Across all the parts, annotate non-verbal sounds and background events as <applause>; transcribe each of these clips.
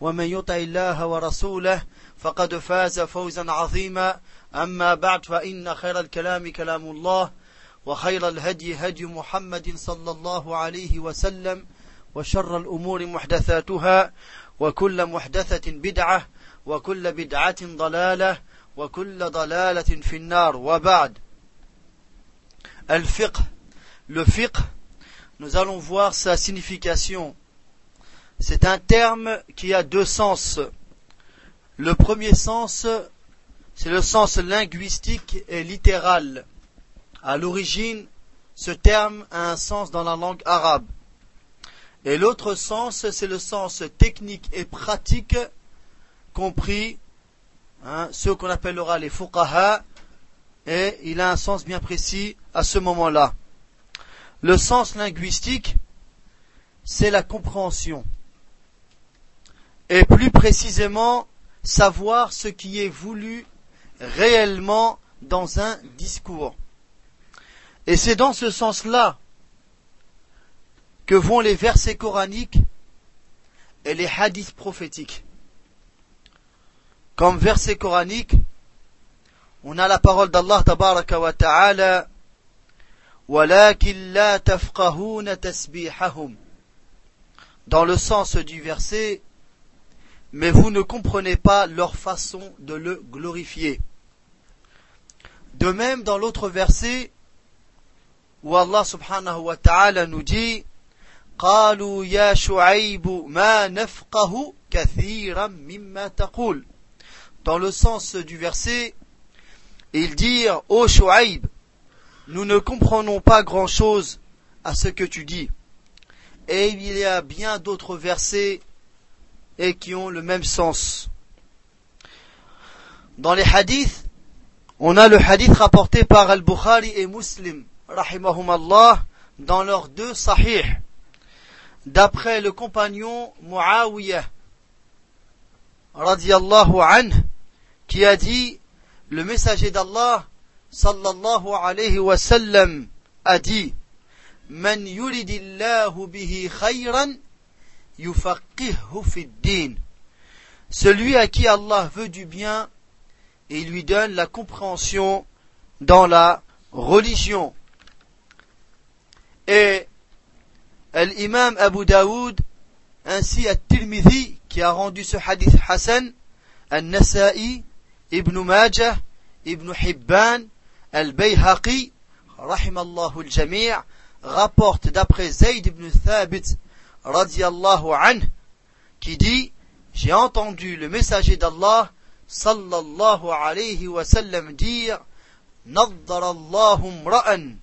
ومن يطع الله ورسوله فقد فاز فوزا عظيما. أما بعد فإن خير الكلام كلام الله وخير الهدي هدي محمد صلى الله عليه وسلم وشر الأمور محدثاتها وكل محدثة بدعة وكل بدعة ضلالة وكل ضلالة في النار. وبعد الفقه. Le fiqh nous allons voir sa signification. C'est un terme qui a deux sens. Le premier sens, c'est le sens linguistique et littéral. À l'origine, ce terme a un sens dans la langue arabe. Et l'autre sens, c'est le sens technique et pratique, compris hein, ce qu'on appellera les fuqaha, et il a un sens bien précis à ce moment-là. Le sens linguistique, c'est la compréhension et plus précisément savoir ce qui est voulu réellement dans un discours. Et c'est dans ce sens-là que vont les versets coraniques et les hadiths prophétiques. Comme verset coranique, on a la parole d'Allah tabaraka wa ta'ala dans le sens du verset mais vous ne comprenez pas leur façon de le glorifier. De même, dans l'autre verset, où Allah subhanahu wa ta'ala nous dit, قالوا يا شعيب ما نفقه كثيرا مما تقول Dans le sens du verset, ils dirent, Ô Shu'aib, nous ne comprenons pas grand chose à ce que tu dis. Et il y a bien d'autres versets et qui ont le même sens. Dans les hadiths, on a le hadith rapporté par Al-Bukhari et Muslim, rahimahumallah, dans leurs deux sahih, d'après le compagnon Muawiyah, radiallahu anh, qui a dit, le messager d'Allah, sallallahu alayhi wa sallam, a dit, Man yuridillahu bihi khayran, celui à qui Allah veut du bien et lui donne la compréhension dans la religion. Et l'imam Abu Daoud ainsi à Tirmidhi qui a rendu ce hadith Hassan, Al-Nasa'i, Ibn Majah, Ibn Hibban, Al-Bayhaqi, rahimallahu al-jami' rapporte d'après Zayd ibn Thabit radiallahu anhu, qui dit, j'ai entendu le messager d'Allah, sallallahu alayhi wa sallam dire, نظر الله امرأ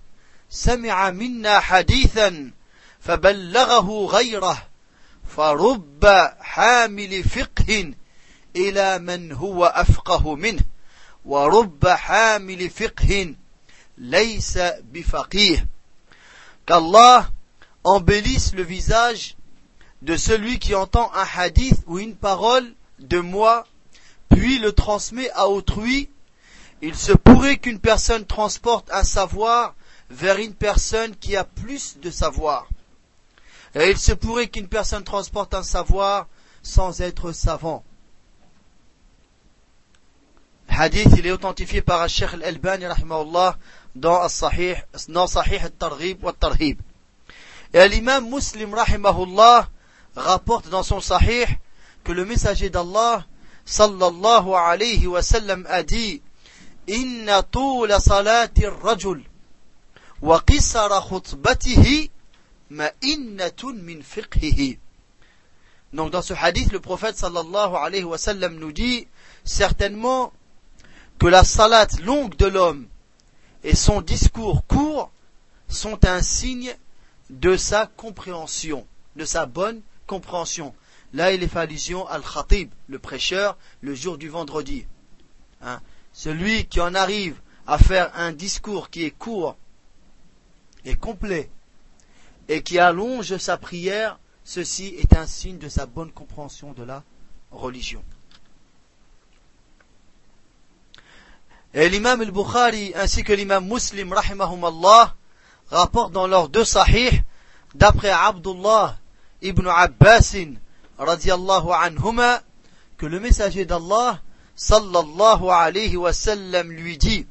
سمع منا حديثا فبلغه غيره فرب حامل فقه إلى من هو أفقه منه ورب حامل فقه ليس بفقيه qu'Allah embellisse le visage de celui qui entend un hadith ou une parole de moi, puis le transmet à autrui, il se pourrait qu'une personne transporte un savoir vers une personne qui a plus de savoir. Et il se pourrait qu'une personne transporte un savoir sans être savant. Hadith, il est authentifié par Sheikh Al-Albani, dans Sahih, dans Sahih al-Targhib wa tarhib et l'imam Muslim rahimahullah rapporte dans son sahih que le messager d'Allah sallallahu alayhi wa sallam a dit Inna tula salati rajul wa qisara khutbatihi ma'innatun min fiqhihi. Donc dans ce hadith, le prophète sallallahu alayhi wa sallam nous dit certainement que la salate longue de l'homme et son discours court sont un signe de sa compréhension, de sa bonne compréhension. Là, il est fait allusion al khatib, le prêcheur, le jour du vendredi. Hein. Celui qui en arrive à faire un discours qui est court et complet et qui allonge sa prière, ceci est un signe de sa bonne compréhension de la religion. Et l'imam al-Bukhari ainsi que l'imam Muslim, rahimahumallah, rapportent dans leurs deux sahih, d'après Abdullah ibn Abbasin, radiallahu anhuma, que le messager d'Allah, sallallahu alayhi wa sallam, lui dit,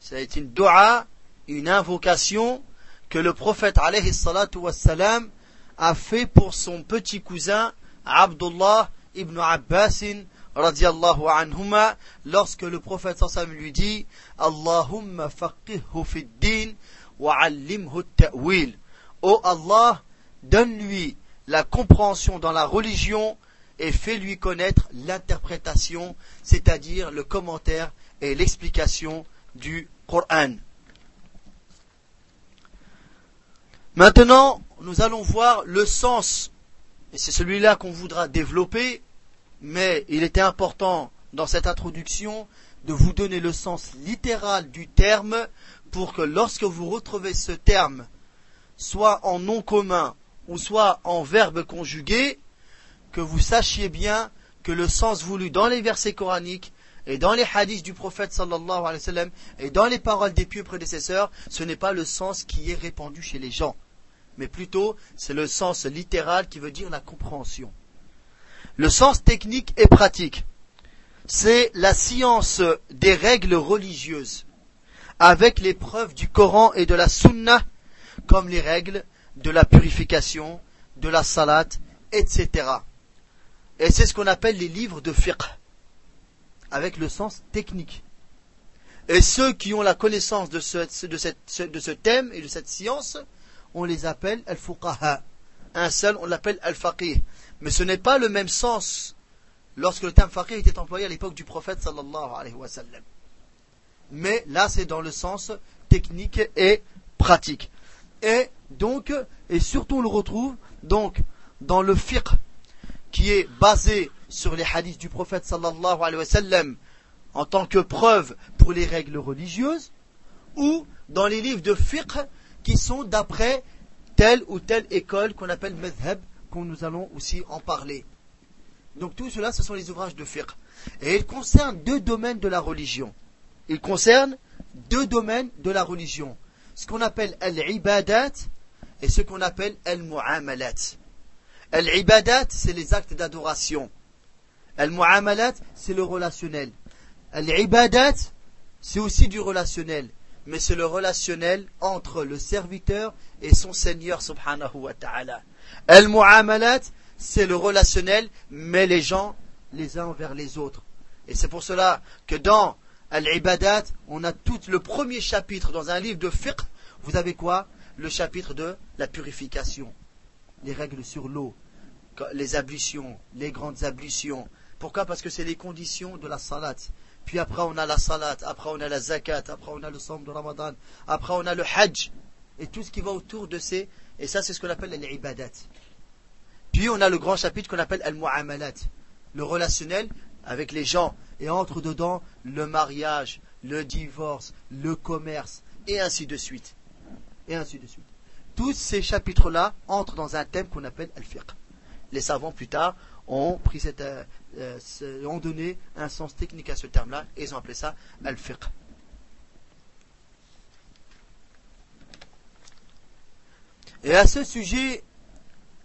c'est une dua, une invocation que le prophète alayhi salatu wa sallam a fait pour son petit cousin Abdullah ibn Abbasin radiallahu anhuma lorsque le prophète lui dit Allahumma faqihhu fid din Oh Allah donne-lui la compréhension dans la religion et fais-lui connaître l'interprétation, c'est-à-dire le commentaire et l'explication du Coran. Maintenant, nous allons voir le sens, et c'est celui-là qu'on voudra développer, mais il était important dans cette introduction de vous donner le sens littéral du terme pour que lorsque vous retrouvez ce terme, soit en nom commun ou soit en verbe conjugué, que vous sachiez bien que le sens voulu dans les versets coraniques et dans les hadiths du prophète sallallahu alayhi wa sallam et dans les paroles des pieux prédécesseurs, ce n'est pas le sens qui est répandu chez les gens, mais plutôt c'est le sens littéral qui veut dire la compréhension. Le sens technique et pratique, c'est la science des règles religieuses, avec les preuves du Coran et de la Sunna, comme les règles de la purification, de la salat, etc. Et c'est ce qu'on appelle les livres de fiqh, avec le sens technique. Et ceux qui ont la connaissance de ce, thème et de cette science, on les appelle al-fuqaha. Un seul, on l'appelle al-faqih. Mais ce n'est pas le même sens lorsque le terme faqih était employé à l'époque du prophète sallallahu alayhi wa. Mais là, c'est dans le sens technique et pratique. Et donc, et surtout on le retrouve donc dans le fiqh qui est basé sur les hadiths du prophète sallallahu alayhi wa sallam en tant que preuve pour les règles religieuses ou dans les livres de fiqh qui sont d'après telle ou telle école qu'on appelle madhab, qu'on nous allons aussi en parler. Donc tout cela, ce sont les ouvrages de fiqh. Et ils concernent deux domaines de la religion. Ils concernent deux domaines de la religion. Ce qu'on appelle al-ibadat et ce qu'on appelle al-mu'amalat. Al-ibadat, c'est les actes d'adoration. Al-mu'amalat, c'est le relationnel. Al-ibadat, c'est aussi du relationnel mais c'est le relationnel entre le serviteur et son Seigneur subhanahu wa ta'ala. Al-mu'amalat, c'est le relationnel, mais les gens les uns envers les autres. Et c'est pour cela que dans Al-Ibadat, on a tout le premier chapitre dans un livre de fiqh, vous avez quoi? Le chapitre de la purification, les règles sur l'eau, les ablutions, les grandes ablutions. Pourquoi? Parce que c'est les conditions de la salat. Puis après, on a la salat, après, on a la zakat, après, on a le somme de Ramadan, après, on a le hajj, et tout ce qui va autour de ces. Et ça, c'est ce qu'on appelle l'ibadat. Puis, on a le grand chapitre qu'on appelle al-mu'amalat, le relationnel avec les gens. Et entre dedans, le mariage, le divorce, le commerce, et ainsi de suite. Et ainsi de suite. Tous ces chapitres-là entrent dans un thème qu'on appelle al-fiqh. Les savants, plus tard, ont pris cette, euh, euh, ont donné un sens technique à ce terme-là et ils ont appelé ça al-fiqh. Et à ce sujet,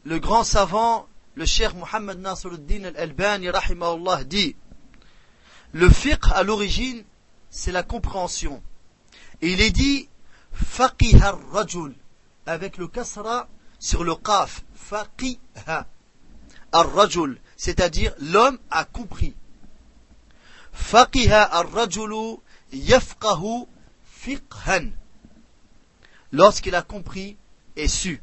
le grand savant, le cher Muhammad Nasruddin al-Albani, dit Le fiqh, à l'origine, c'est la compréhension. Et il est dit faqih ar-rajul, avec le kasra sur le qaf, faqiha c'est-à-dire l'homme a compris. Faqiha ar-rajulu yafqahu fiqhan. Lorsqu'il a compris et su.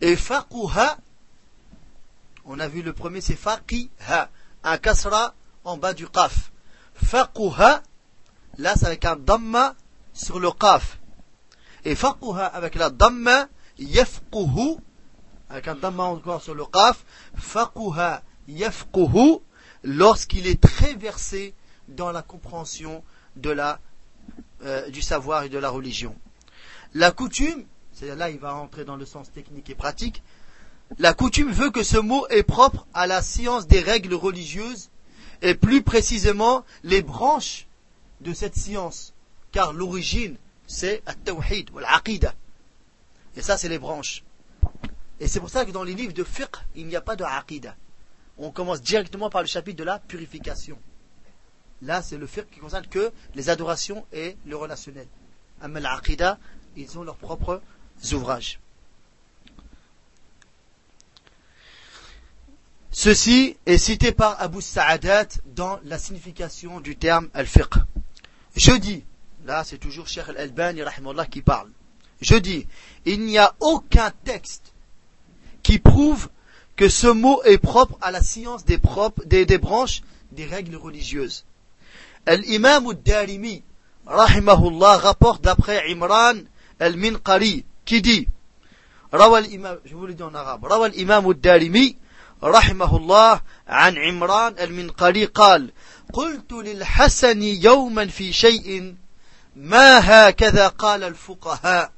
Et faquha, on a vu le premier c'est faqiha, un kasra en bas du qaf. Faquha, là c'est avec un damma sur le qaf. Et faquha avec la damma, yafquhu, avec un damma encore sur le qaf, faquha yafquhu, lorsqu'il est très versé dans la compréhension de la, euh, du savoir et de la religion. La coutume, là il va rentrer dans le sens technique et pratique, la coutume veut que ce mot est propre à la science des règles religieuses et plus précisément les branches de cette science, car l'origine c'est at-tawhid ou l'aqida. Et ça c'est les branches. Et c'est pour ça que dans les livres de fiqh, il n'y a pas de aqida. On commence directement par le chapitre de la purification. Là, c'est le fiqh qui concerne que les adorations et le relationnel. Amma l'aqida, ils ont leurs propres ouvrages. Ceci est cité par Abu Sa'adat dans la signification du terme al-fiqh. Je dis, là c'est toujours Cheikh al-Albani qui parle, je dis, il n'y a aucun texte qui prouve que ce mot est propre à la science des, propres, des, branches des règles religieuses. Al-Imam al-Darimi, rapporte d'après Imran al-Minqari, qui dit, en arabe, Rawal Imam al-Darimi, رحمه الله عن عمران المنقري قال قلت للحسن يوما في شيء ما هكذا قال الفقهاء؟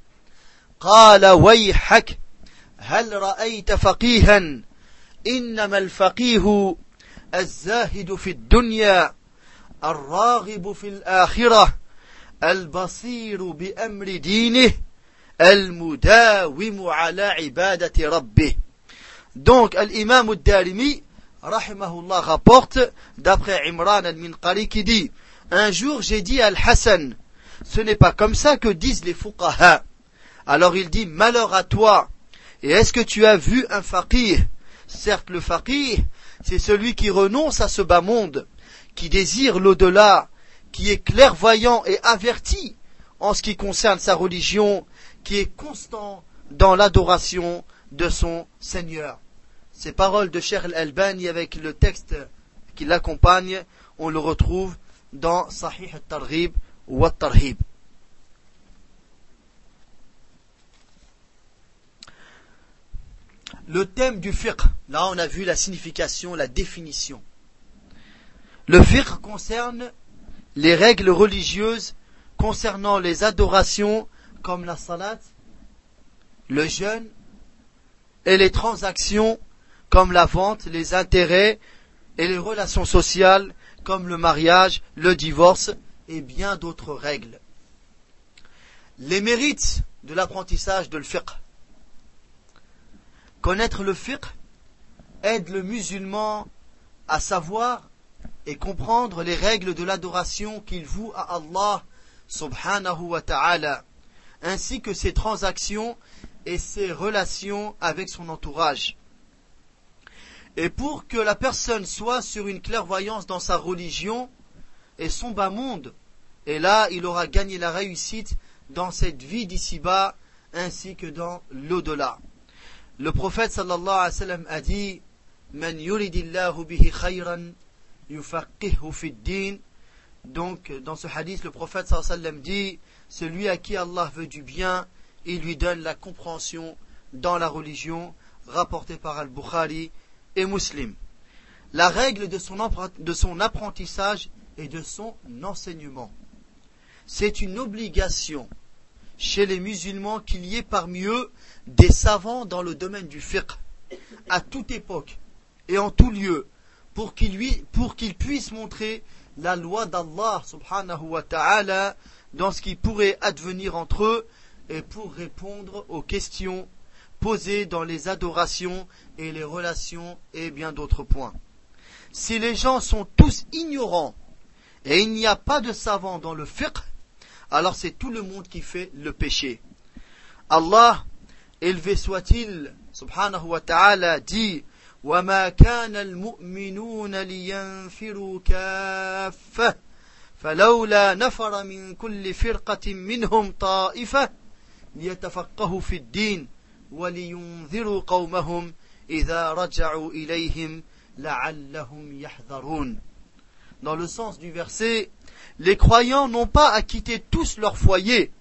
قال ويحك هل رأيت فقيها؟ إنما الفقيه الزاهد في الدنيا الراغب في الآخرة البصير بأمر دينه Al-mudawimu. Donc, l'imam al-Darimi, rahimahullah, rapporte, d'après Imran al-Minqari, qui dit, un jour j'ai dit à Al-Hassan, ce n'est pas comme ça que disent les fuqaha. Alors il dit, malheur à toi, et est-ce que tu as vu un faqih? Certes, le faqih, c'est celui qui renonce à ce bas monde, qui désire l'au-delà, qui est clairvoyant et averti en ce qui concerne sa religion qui est constant dans l'adoration de son Seigneur. Ces paroles de Cheikh al-Albani avec le texte qui l'accompagne, on le retrouve dans Sahih al-Targhib ou al-Tarhib. Le thème du fiqh, là on a vu la signification, la définition. Le fiqh concerne les règles religieuses concernant les adorations comme la salat, le jeûne et les transactions comme la vente, les intérêts et les relations sociales comme le mariage, le divorce et bien d'autres règles. Les mérites de l'apprentissage de fiqh. Connaître le fiqh aide le musulman à savoir et comprendre les règles de l'adoration qu'il voue à Allah subhanahu wa ta'ala, ainsi que ses transactions et ses relations avec son entourage. Et pour que la personne soit sur une clairvoyance dans sa religion et son bas monde, et là il aura gagné la réussite dans cette vie d'ici-bas ainsi que dans l'au-delà. Le prophète sallallahu alayhi wa sallam a dit Man yuridillahu bihi khayran donc dans ce hadith le prophète sallallahu alayhi wa sallam dit celui à qui Allah veut du bien il lui donne la compréhension dans la religion rapportée par Al-Bukhari et Muslim. La règle de son, apprentissage et de son enseignement. C'est une obligation chez les musulmans qu'il y ait parmi eux des savants dans le domaine du fiqh, à toute époque et en tout lieu, pour qu'ils puissent montrer la loi d'Allah subhanahu wa ta'ala dans ce qui pourrait advenir entre eux et pour répondre aux questions posées dans les adorations et les relations et bien d'autres points. Si les gens sont tous ignorants et il n'y a pas de savants dans le fiqh, alors c'est tout le monde qui fait le péché. Allah, élevé soit-il, subhanahu wa ta'ala, dit وما كان المؤمنون لينفروا كافة فلولا نفر من كل فرقة منهم طائفة ليتفقهوا في الدين ولينذروا قومهم إذا رجعوا إليهم لعلهم يحذرون Dans le sens du verset, les croyants n'ont pas à quitter tous leur foyer.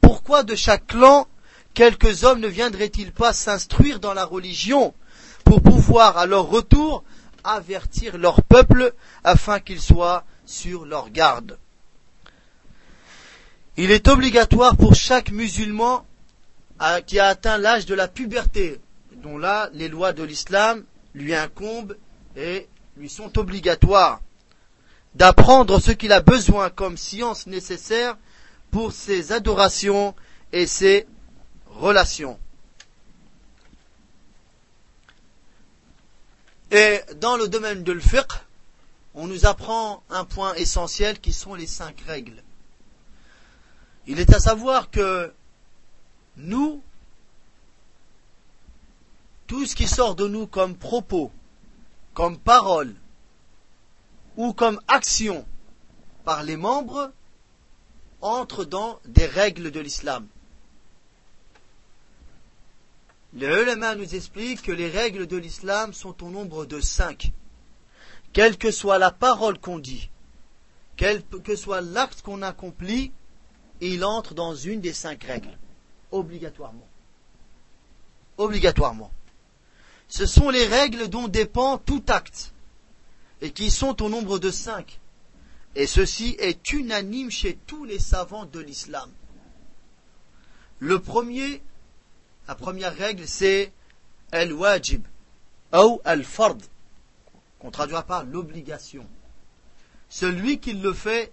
Pourquoi de chaque clan quelques hommes ne viendraient-ils pas s'instruire dans la religion pour pouvoir à leur retour avertir leur peuple afin qu'ils soient sur leur garde. Il est obligatoire pour chaque musulman qui a atteint l'âge de la puberté, dont là les lois de l'islam lui incombent et lui sont obligatoires, d'apprendre ce qu'il a besoin comme science nécessaire pour ses adorations et ses relations. Et dans le domaine de l'fiqh, on nous apprend un point essentiel qui sont les cinq règles. Il est à savoir que nous, tout ce qui sort de nous comme propos, comme parole ou comme action par les membres entre dans des règles de l'islam. Le ulama nous explique que les règles de l'islam sont au nombre de cinq. Quelle que soit la parole qu'on dit, quel que soit l'acte qu'on accomplit, il entre dans une des cinq règles, obligatoirement. Obligatoirement. Ce sont les règles dont dépend tout acte, et qui sont au nombre de cinq. Et ceci est unanime chez tous les savants de l'islam. Le premier la première règle, c'est al-wajib ou al-fard, qu'on traduira par l'obligation. Celui qui le fait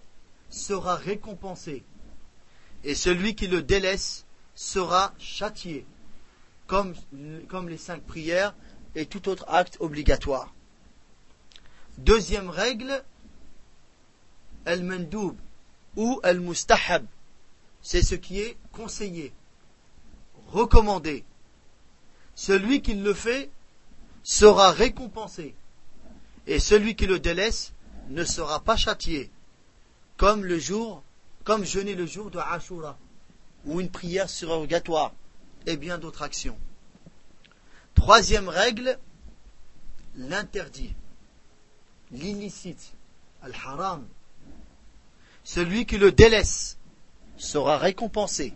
sera récompensé, et celui qui le délaisse sera châtié, comme, comme les cinq prières et tout autre acte obligatoire. Deuxième règle, al-mandoub ou al-mustahab, c'est ce qui est conseillé recommandé. Celui qui le fait sera récompensé, et celui qui le délaisse ne sera pas châtié, comme le jour, comme jeûner le jour de Ashura, ou une prière surrogatoire, et bien d'autres actions. Troisième règle, l'interdit, l'illicite, al-haram. Celui qui le délaisse sera récompensé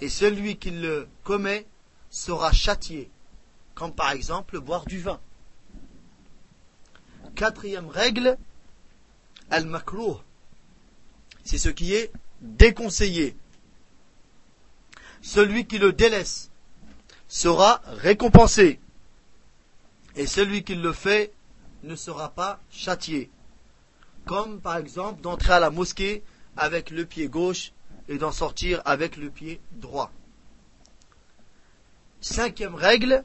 et celui qui le commet sera châtié, comme par exemple boire du vin. Quatrième règle, al-makruh, c'est ce qui est déconseillé. Celui qui le délaisse sera récompensé, et celui qui le fait ne sera pas châtié. Comme par exemple d'entrer à la mosquée avec le pied gauche et d'en sortir avec le pied droit. Cinquième règle,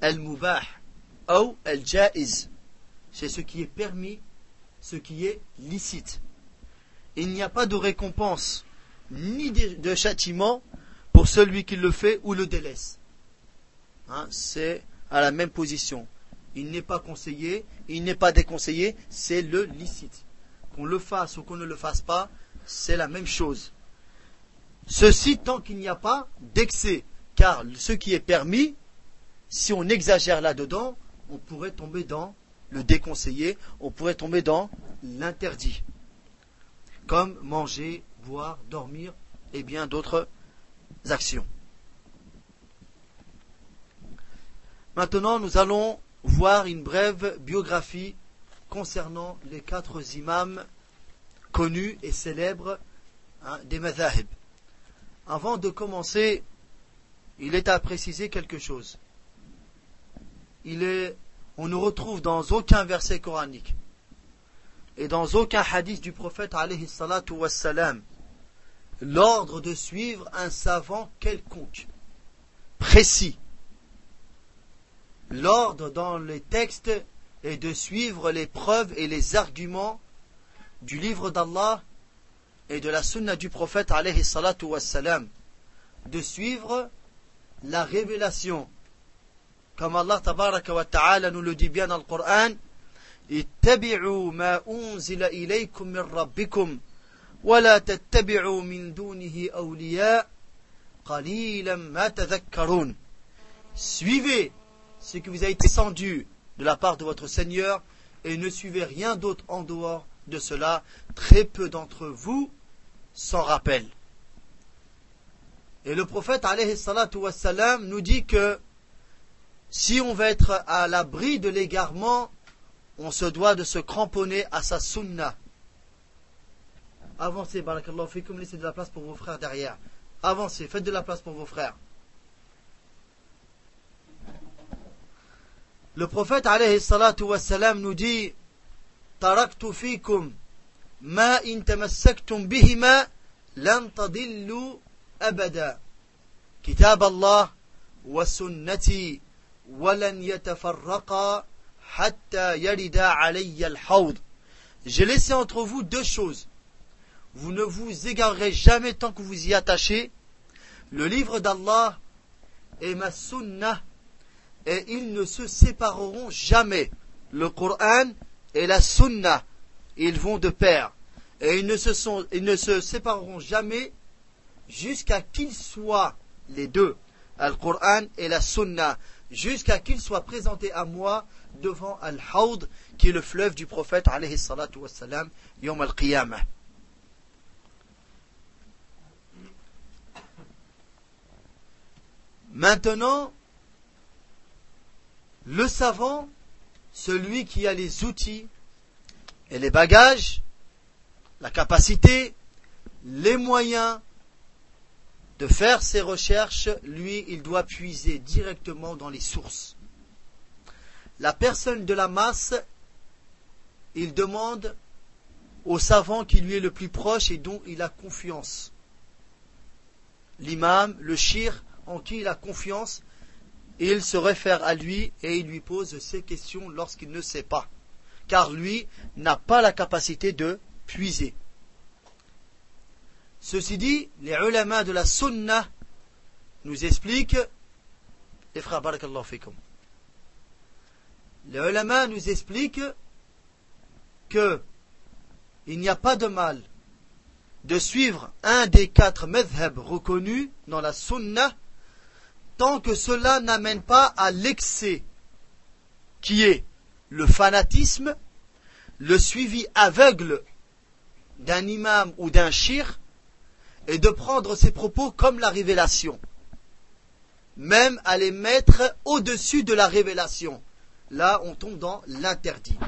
al-mubah ou al-jaiz. C'est ce qui est permis, ce qui est licite. Il n'y a pas de récompense ni de châtiment pour celui qui le fait ou le délaisse. Hein, c'est à la même position. Il n'est pas conseillé, il n'est pas déconseillé, c'est le licite. Qu'on le fasse ou qu'on ne le fasse pas, c'est la même chose. Ceci tant qu'il n'y a pas d'excès, car ce qui est permis, si on exagère là-dedans, on pourrait tomber dans le déconseillé, on pourrait tomber dans l'interdit, comme manger, boire, dormir et bien d'autres actions. Maintenant, nous allons voir une brève biographie concernant les quatre imams connus et célèbres hein, des madhahib. Avant de commencer, il est à préciser quelque chose. Il est, on ne retrouve dans aucun verset coranique et dans aucun hadith du prophète wassalam, l'ordre de suivre un savant quelconque, précis. L'ordre dans les textes est de suivre les preuves et les arguments du livre d'Allah et de la sunna du prophète alayhi de suivre la révélation. Comme Allah tabaraka wa ta'ala nous le dit bien dans le Coran, اتبعوا ما أنزل إليكم من ربكم ولا تتبعوا من دونه أولياء قليلا ما تذكرون Suivez ce qui vous a été descendu de la part de votre Seigneur et ne suivez rien d'autre en dehors de cela. Très peu d'entre vous s'en rappellent. Et le prophète wassalam, nous dit que si on veut être à l'abri de l'égarement, on se doit de se cramponner à sa sunna. Avancez, barakallahu fikum, laissez de la place pour vos frères derrière. Avancez, faites de la place pour vos frères. Le prophète alayhi salatu wassalam nous dit Taraktu fikum ma in tamassaktum bihima lan tadillu abada. Kitab Allah wa ولن يتفرقا حتى يرد علي الحوض. J'ai laissé entre vous deux choses. Vous ne vous égarerez jamais tant que vous y attachez. Le livre d'Allah et ma sunnah et ils ne se sépareront jamais. Le Coran et la Sunna, ils vont de pair. Et ils ne se, sont, ils ne se sépareront jamais jusqu'à qu'ils soient les deux, le Coran et la Sunna, jusqu'à qu'ils soient présentés à moi devant Al-Hawd, qui est le fleuve du prophète, alayhi salatu wassalam, yom al-qiyamah. Maintenant, le savant, celui qui a les outils et les bagages, la capacité, les moyens de faire ses recherches, lui, il doit puiser directement dans les sources. La personne de la masse, il demande au savant qui lui est le plus proche et dont il a confiance. L'imam, le shir, en qui il a confiance, il se réfère à lui et il lui pose ses questions lorsqu'il ne sait pas. Car lui n'a pas la capacité de puiser. Ceci dit, les ulama de la sunna nous expliquent, les frères barakallahu les ulama nous expliquent que il n'y a pas de mal de suivre un des quatre madhab reconnus dans la sunna tant que cela n'amène pas à l'excès, qui est le fanatisme, le suivi aveugle d'un imam ou d'un shir, et de prendre ses propos comme la révélation, même à les mettre au-dessus de la révélation. Là, on tombe dans l'interdit.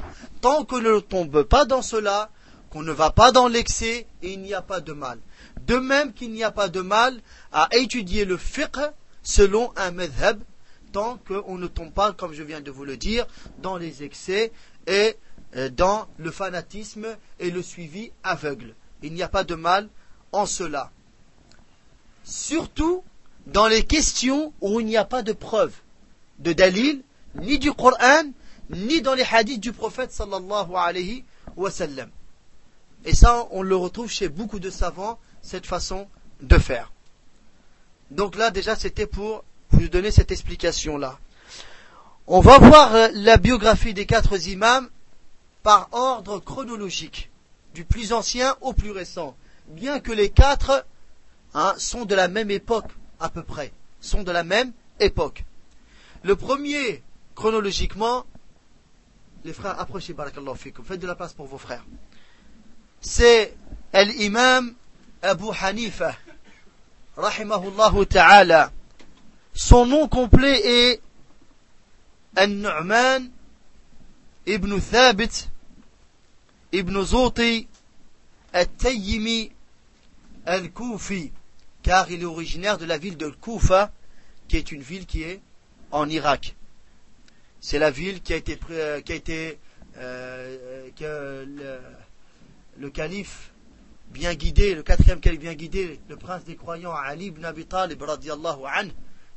Tant qu'on ne tombe pas dans cela, qu'on ne va pas dans l'excès, il n'y a pas de mal. De même qu'il n'y a pas de mal à étudier le fiqh selon un madhab, tant qu'on ne tombe pas, comme je viens de vous le dire, dans les excès et euh, dans le fanatisme et le suivi aveugle. Il n'y a pas de mal en cela. Surtout dans les questions où il n'y a pas de preuve de dalil, ni du Coran, ni dans les hadiths du prophète sallallahu alayhi wa sallam. Et ça, on le retrouve chez beaucoup de savants, cette façon de faire. Donc là, déjà, c'était pour vous donner cette explication-là. On va voir euh, la biographie des quatre imams par ordre chronologique, du plus ancien au plus récent, bien que les quatre hein, sont de la même époque à peu près, sont de la même époque. Le premier, chronologiquement, les frères, approchez, barakallahu faites de la place pour vos frères. C'est l'imam Abu Hanifa, rahimahullah ta'ala. Son nom complet est An-Nu'man ibn Thabit ibn Zouti Al-Tayyimi Al-Koufi, car il est originaire de la ville de Koufa, qui est une ville qui est en Irak. C'est la ville qui a été, qui a été euh, que le, calife bien guidé, le quatrième calife bien guidé, le prince des croyants, Ali ibn Abi Talib,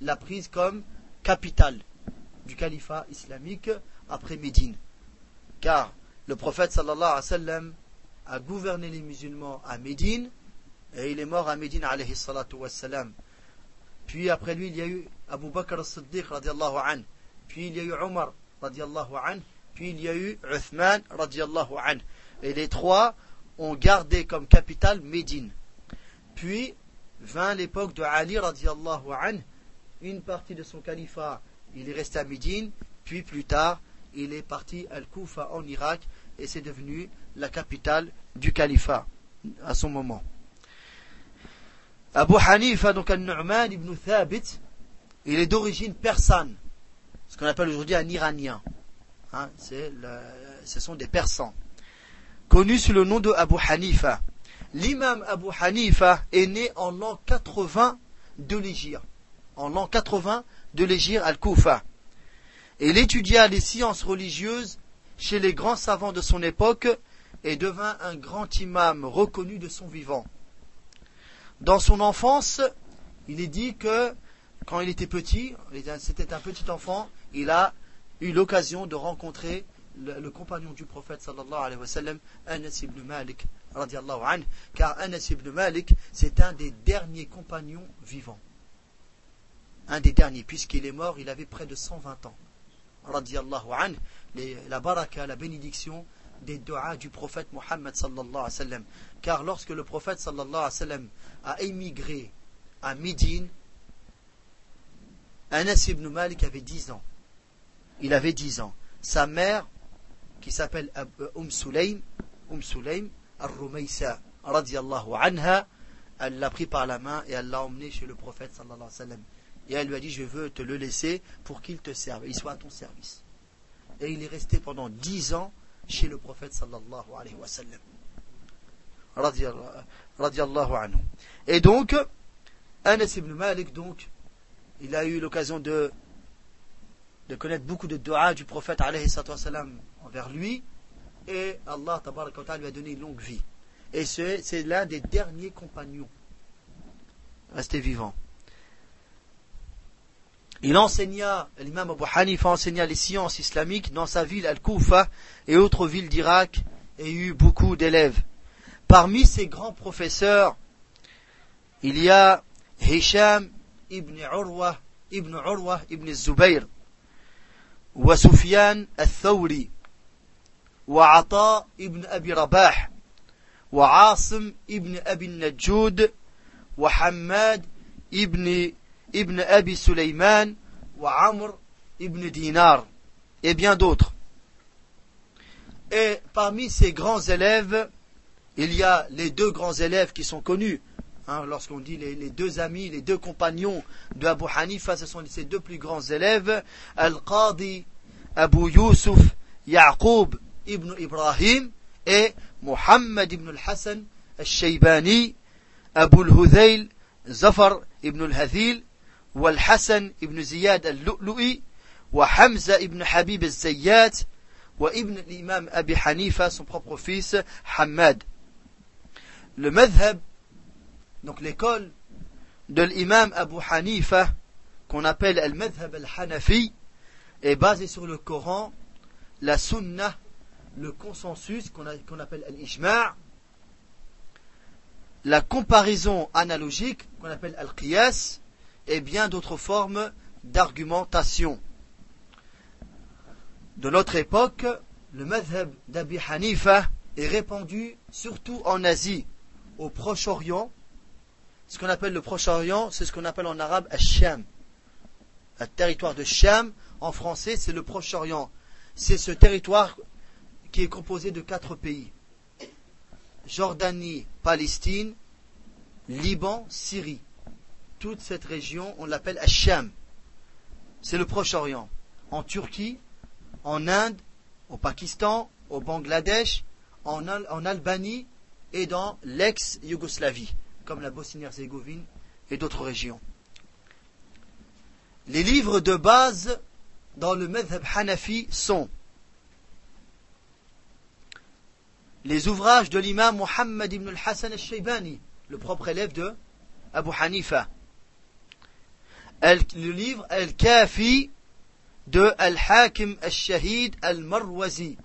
l'a prise comme capitale du califat islamique après Médine. Car le prophète sallallahu a gouverné les musulmans à Médine et il est mort à Médine alayhi salatu wassalam. Puis après lui, il y a eu Abu Bakr as-Siddiq radiallahu an. Puis il y a eu Omar radiallahu an. puis il y a eu Uthman radiallahu anhu. Et les trois ont gardé comme capitale Médine. Puis vint l'époque de Ali radiallahu anhu, une partie de son califat, il est resté à Médine, puis plus tard, il est parti à Al-Koufa en Irak, et c'est devenu la capitale du califat à son moment. Abu Hanifa, donc al-Nu'man ibn Thabit, il est d'origine persane, ce qu'on appelle aujourd'hui un Iranien. Hein, ce sont des Persans, connus sous le nom de Abu Hanifa. L'imam Abu Hanifa est né en l'an 80 de l'Égypte, en l'an 80 de l'Égypte al-Koufa. Il étudia les sciences religieuses chez les grands savants de son époque et devint un grand imam reconnu de son vivant. Dans son enfance, il est dit que quand il était petit, c'était un petit enfant, il a eu l'occasion de rencontrer le, compagnon du prophète sallallahu alayhi wa Anas ibn Malik radiallahu anhu, car Anas ibn Malik, c'est un des derniers compagnons vivants. Un des derniers, puisqu'il est mort, il avait près de 120 ans. Radiallahu la baraka, la bénédiction des doigts du prophète Mohammed sallallahu alayhi wa. Car lorsque le prophète sallallahu alayhi wa a émigré à Médine, Anas ibn Malik avait 10 ans. Il avait 10 ans. Sa mère, qui s'appelle Umm Sulaym, Umm Sulaym radiallahu anha, elle l'a pris par la main et elle l'a emmené chez le prophète sallallahu alayhi wa. Et elle lui a dit, je veux te le laisser pour qu'il te serve, il soit à ton service. Et il est resté pendant 10 ans chez le prophète sallallahu alayhi wa sallam. Radiallahu anhu. Et donc, Anas ibn Malik, donc, il a eu l'occasion de, de connaître beaucoup de dua du prophète alayhi sallam envers lui. Et Allah lui a donné une longue vie. Et c'est l'un des derniers compagnons restés vivants. Il enseigna, l'imam Abu Hanif enseigna les sciences islamiques dans sa ville Al-Koufa et autres villes d'Irak et eut beaucoup d'élèves. Parmi ses grands professeurs, il y a Hisham ibn Urwa ibn Urwa ibn Zubayr wa al-Thawri Ata ibn Abi Rabah Asim ibn Abi Najud wa ibn Abi Sulaiman wa Amr ibn Dinar et bien d'autres. Et parmi ces grands élèves, il y a les deux grands élèves qui sont connus. Hein, lorsqu'on dit les, deux amis, les deux compagnons de Abu Hanifa, ce sont ces deux plus grands élèves, Al-Qadi Abu Yusuf Yaqub ibn Ibrahim et Muhammad ibn al-Hassan al-Shaybani, Abu al-Hudayl Zafar ibn al-Hathil والحسن ibn زياد اللؤلؤي وحمزة ibn Habib الزيات وابن الإمام أبي حنيفة son propre fils Hamad le madhab donc l'école de l'imam Abu Hanifa qu'on appelle le madhab al-Hanafi est basé sur le Coran la Sunnah le consensus qu'on appelle al-Ijma' la comparaison analogique qu'on appelle al-Qiyas et bien d'autres formes d'argumentation. De notre époque, le madhab d'Abi Hanifa est répandu surtout en Asie, au Proche-Orient. Ce qu'on appelle le Proche-Orient, c'est ce qu'on appelle en arabe Asham. Le territoire de Sham, en français, c'est le Proche-Orient. C'est ce territoire qui est composé de quatre pays. Jordanie, Palestine, Liban, Syrie toute cette région, on l'appelle Hacham. C'est le Proche-Orient. En Turquie, en Inde, au Pakistan, au Bangladesh, en, Albanie et dans l'ex-Yougoslavie, comme la Bosnie-Herzégovine et d'autres régions. Les livres de base dans le Madhab Hanafi sont les ouvrages de l'imam Muhammad ibn al-Hassan al-Shaybani, le propre élève de Abu Hanifa, le livre Al-Kafi de Al-Hakim Al-Shahid Al-Marwazi,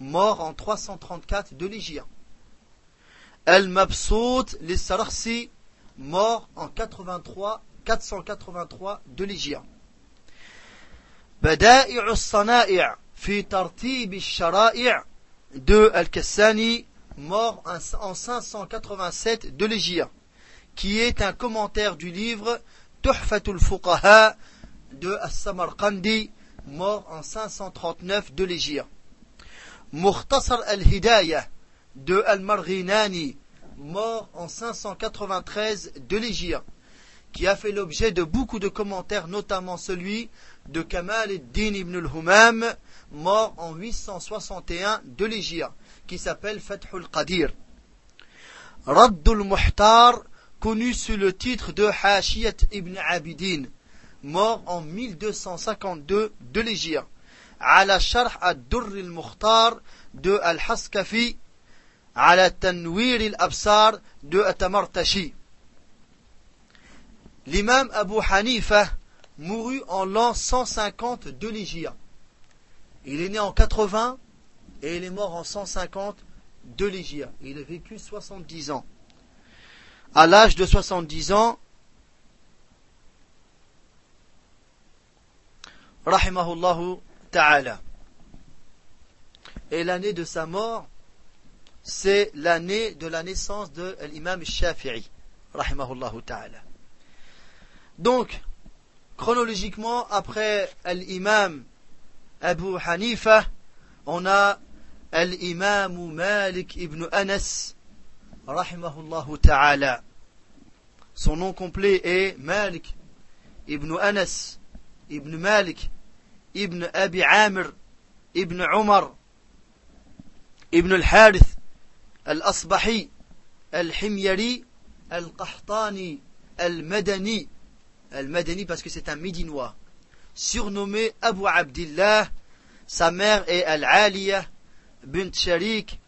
mort en 334 de l'Égypte. Al-Mabsout Lissarsi, mort en 83, 483 de l'Égypte. Bada'i al-Sana'i' fi tartib al-shara'i' de Al-Kassani, mort en 587 de l'Égypte, qui est un commentaire du livre Tuhfatul Fuqaha de As-Samarqandi, mort en 539 de l'Égypte. Mukhtasar al-Hidayah de Al-Marghinani, mort en 593 de l'Égypte, qui a fait l'objet de beaucoup de commentaires, notamment celui de Kamal al-Din ibn al-Humam, mort en 861 de l'Égypte, qui s'appelle Fathul Qadir. Raddul Muhtar, connu sous le titre de Hashiyat ibn Abidin, mort en 1252 de l'Égypte, ala sharh ad-durr al-mukhtar de al-Haskafi, ala tanwir al-absar de Atamartashi. L'imam Abu Hanifa mourut en l'an 150 de l'Égypte. Il est né en 80 et il est mort en 150 de l'Égypte. Il a vécu 70 ans. À l'âge de 70 ans, rahimahullahu ta'ala. Et l'année de sa mort, c'est l'année de la naissance de l'imam Shafi'i, rahimahullahu ta'ala. Donc, chronologiquement, après l'imam Abu Hanifa, on a l'imam Malik ibn Anas, rahimahullahu ta'ala. Son nom complet est Malik ibn Anas ibn Malik ibn Abi Amir ibn Umar ibn al-Harith al-Asbahi al-Himyari al-Qahtani al-Madani al-Madani parce que c'est un Médinois surnommé Abu Abdillah sa mère est Al-Aliyah bint Sharik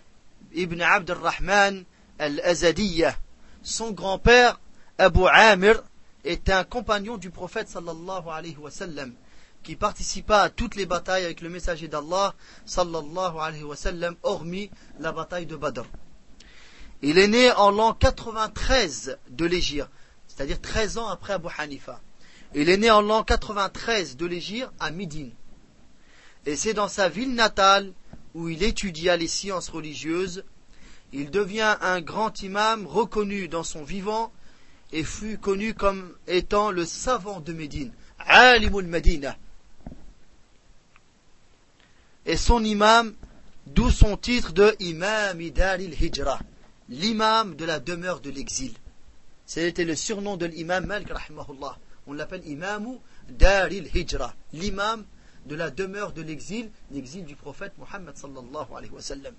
ibn Abd al-Rahman al-Azadiyah son grand-père Abu Amir est un compagnon du prophète sallallahu alayhi wa sallam qui participa à toutes les batailles avec le messager d'Allah sallallahu alayhi wa sallam hormis la bataille de Badr. Il est né en l'an 93 de l'Égypte, c'est-à-dire 13 ans après Abu Hanifa. Il est né en l'an 93 de l'Égypte à Médine. Et c'est dans sa ville natale où il étudia les sciences religieuses. Il devient un grand imam reconnu dans son vivant et fut connu comme étant le savant de Médine, Alimul Medina. Et son imam, d'où son titre de Imam Idal Hijra, l'imam de la demeure de l'exil. C'était le surnom de l'imam Malik. On l'appelle Imamu Daril Hijra, l'imam de la demeure de l'exil, l'exil du prophète Mohammed sallallahu alayhi wa sallam.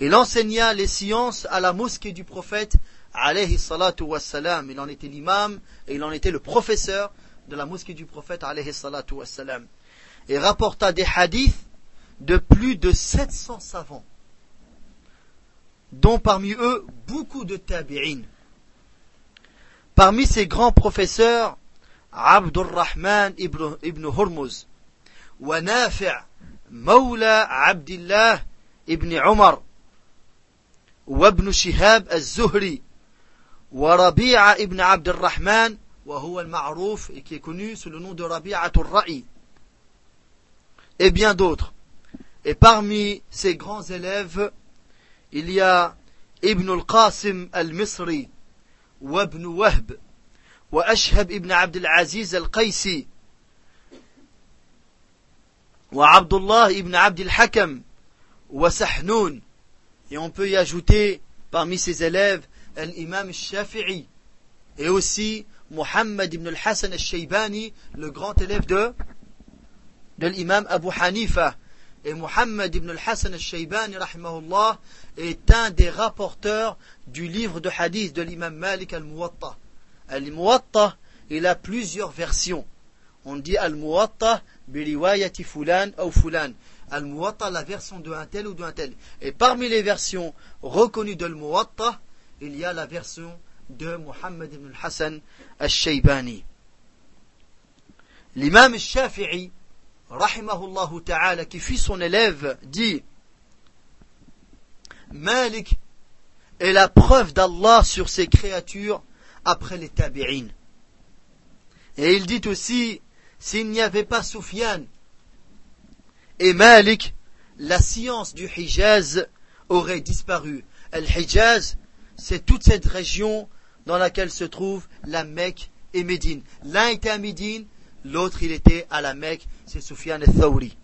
Il enseigna les sciences à la mosquée du prophète alayhi salatu wassalam. Il en était l'imam et il en était le professeur de la mosquée du prophète alayhi salatu wassalam. Et rapporta des hadiths de plus de 700 savants, dont parmi eux beaucoup de tabi'in. Parmi ces grands professeurs, Abdurrahman ibn, ibn Hormuz, ونافع مولى عبد الله ابن عمر وابن شهاب الزهري وربيعة ابن عبد الرحمن وهو المعروف est connu sous le nom de Rabi'at al-Ra'i. Et bien d'autres. Et parmi ces grands élèves il y a Ibn al-Qasim al-Misri وابن وهب وأشهب ابن عبد العزيز القيسي وعبد الله ابن عبد الحكم وسحنون et on peut y ajouter parmi ses élèves l'imam Shafi'i et aussi Muhammad ibn al-Hassan al-Shaybani, le grand élève de, de l'imam Abu Hanifa. Et Muhammad ibn al-Hassan al-Shaybani, rahimahullah, est un des rapporteurs du livre de hadith de l'imam Malik al-Muwatta. Al-Muwatta, il a plusieurs versions. On dit Al-Muwatta biriwayati fulan ou fulan. Al-Muwatta, la version de un tel ou d'un tel. Et parmi les versions reconnues de Al-Muwatta, il y a la version de Muhammad ibn Hassan al-Shaybani. L'imam Shafi'i, rahimahullah ta'ala, qui fut son élève, dit Malik est la preuve d'Allah sur ses créatures après les tabi'in. Et il dit aussi, s'il n'y avait pas Soufiane, et Malik, la science du Hijaz aurait disparu. Al-Hijaz, c'est toute cette région dans laquelle se trouve la Mecque et Médine. L'un était à Médine, l'autre il était à la Mecque, c'est Soufiane al-Thawri.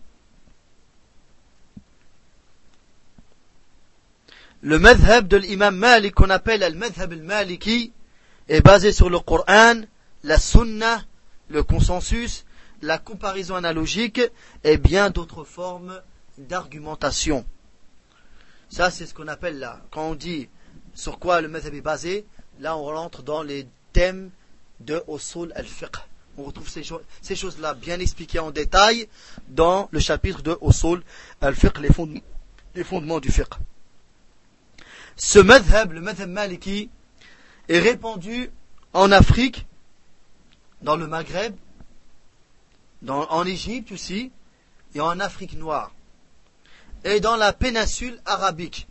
Le madhab de l'imam Malik qu'on appelle le madhab al-Maliki est basé sur le Coran, la Sunna, le consensus, la comparaison analogique et bien d'autres formes d'argumentation. Ça, c'est ce qu'on appelle là. Quand on dit sur quoi le madhab est basé, là, on rentre dans les thèmes de Usul al-Fiqh. On retrouve ces, choses-là bien expliquées en détail dans le chapitre de Usul al-Fiqh, les, les, fondements du fiqh. Ce madhab, le madhab maliki, est répandu en Afrique, dans le Maghreb, en Égypte aussi, et en Afrique noire, et dans la péninsule arabique,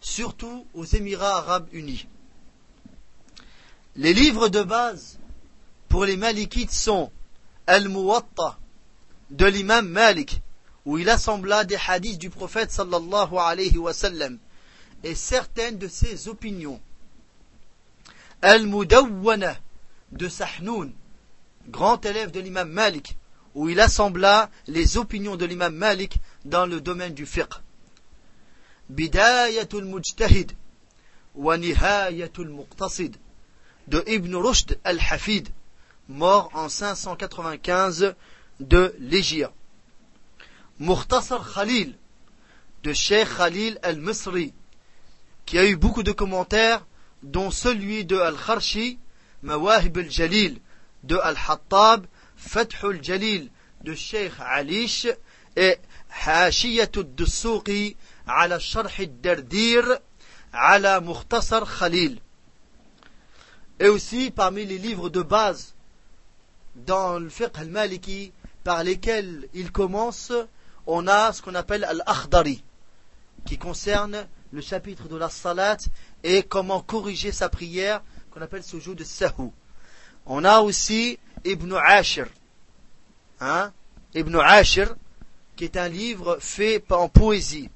surtout aux Émirats arabes unis. Les livres de base pour les Malikites sont Al-Muwatta de l'imam Malik, où il assembla des hadiths du prophète sallallahu alayhi wa sallam, et certaines de ses opinions. Al-Mudawwana de Sahnoun, grand élève de l'imam Malik, où il assembla les opinions de l'imam Malik dans le domaine du fiqh. Bidayatul Mujtahid wa Nihayatul Muqtasid de Ibn Rushd al-Hafid, mort en 595 de l'Égypte. Mukhtasar Khalil de Sheikh Khalil al-Misri, qui a eu beaucoup de commentaires, dont celui de Al-Kharshi, Mawahib al-Jalil, de Al-Hattab, al-Jalil, de Sheikh Alish, et Khalil. Et aussi, parmi les livres de base dans le fiqh al-Maliki, par lesquels il commence, on a ce qu'on appelle al-Akhdari, qui concerne le chapitre de la salat et comment corriger sa prière, qu'on appelle ce jour de sahu. On a aussi Ibn Ashir, hein, Ibn Ashir, qui est un livre fait en poésie.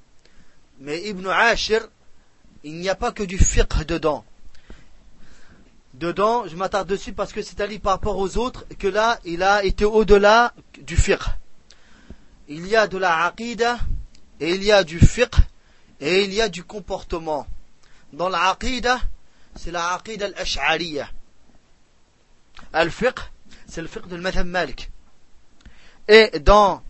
Mais Ibn Ashir, il n'y a pas que du fiqh dedans. Dedans, je m'attarde dessus parce que c'est un livre par rapport aux autres, que là, il a été au-delà du fiqh. Il y a de la aqidah, et il y a du fiqh, et il y a du comportement. Dans la aqidah, c'est la aqidah al-ash'ariyah. Al-fiqh, c'est le fiqh de madhab Malik. Et dans,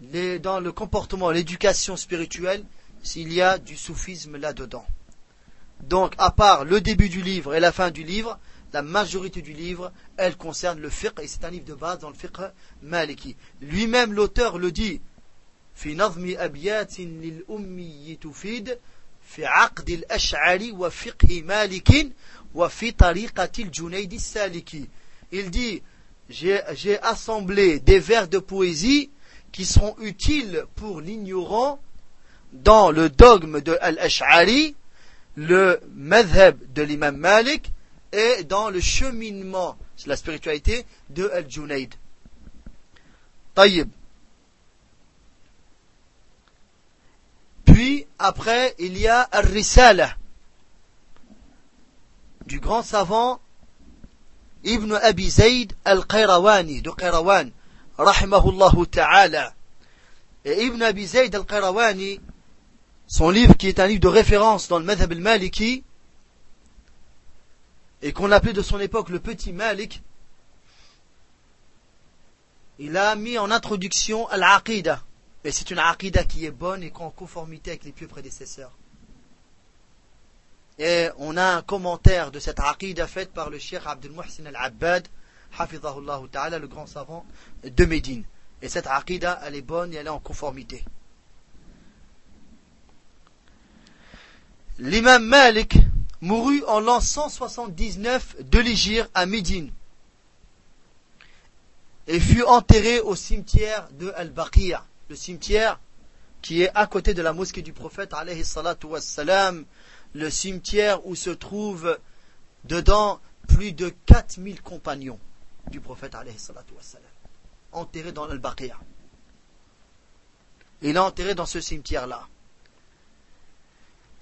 les, dans le comportement, l'éducation spirituelle, s'il y a du soufisme là-dedans. Donc, à part le début du livre et la fin du livre, la majorité du livre, elle concerne le fiqh, et c'est un livre de base dans le fiqh maliki. Lui-même, l'auteur le dit, في نظم أبيات للأمي تفيد في عقد الأشعري وفقه مالك il dit, j'ai assemblé des vers de poésie qui seront utiles pour l'ignorant dans le dogme de Al-Ash'ari, le madhab de l'imam Malik et dans le cheminement, c'est la spiritualité de Al-Junaid. Taïb. Puis, après, il y a Al-Risala du grand savant Ibn Abi Zayd Al-Qayrawani, de Qayrawan, rahimahullah ta'ala. Et Ibn Abi Zayd Al-Qayrawani, son livre qui est un livre de référence dans le madhab al-Maliki, et qu'on appelait de son époque le petit Malik, il a mis en introduction al-Aqidah. Et c'est une Aqidah qui est bonne et en conformité avec les pieux prédécesseurs. Et on a un commentaire de cette Aqidah faite par le Cheikh Abdel Muhsin al-Abbad, ta'ala, le grand savant de Médine. Et cette Aqidah, elle est bonne et elle est en conformité. L'imam Malik mourut en l'an 179 de l'Égypte à Médine et fut enterré au cimetière de Al-Baqir, le cimetière qui est à côté de la mosquée du prophète alayhi salatu wassalam, le cimetière où se trouvent dedans plus de 4000 compagnons du prophète alayhi salatu wassalam. enterré dans Al-Baqir. Il est enterré dans ce cimetière-là,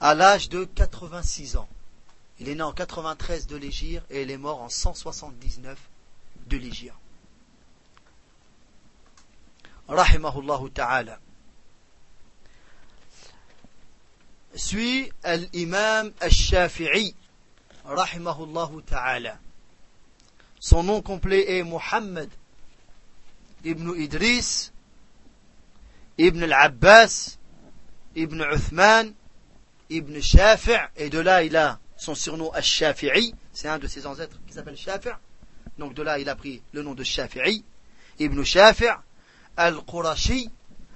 à l'âge de 86 ans. Il est né en 93 de l'Égir et il est mort en 179 de l'Égir. Rahimahullah ta'ala. Suit l'imam al-Shafi'i, rahimahullah ta'ala. Son nom complet est Muhammad ibn Idris ibn al-Abbas ibn Uthman ibn Shafi' et de là il a son surnom Al-Shafi'i, c'est un de ses ancêtres qui s'appelle Shafi'. Donc de là il a pris le nom de Shafi'i, ibn Shafi' al-Qurashi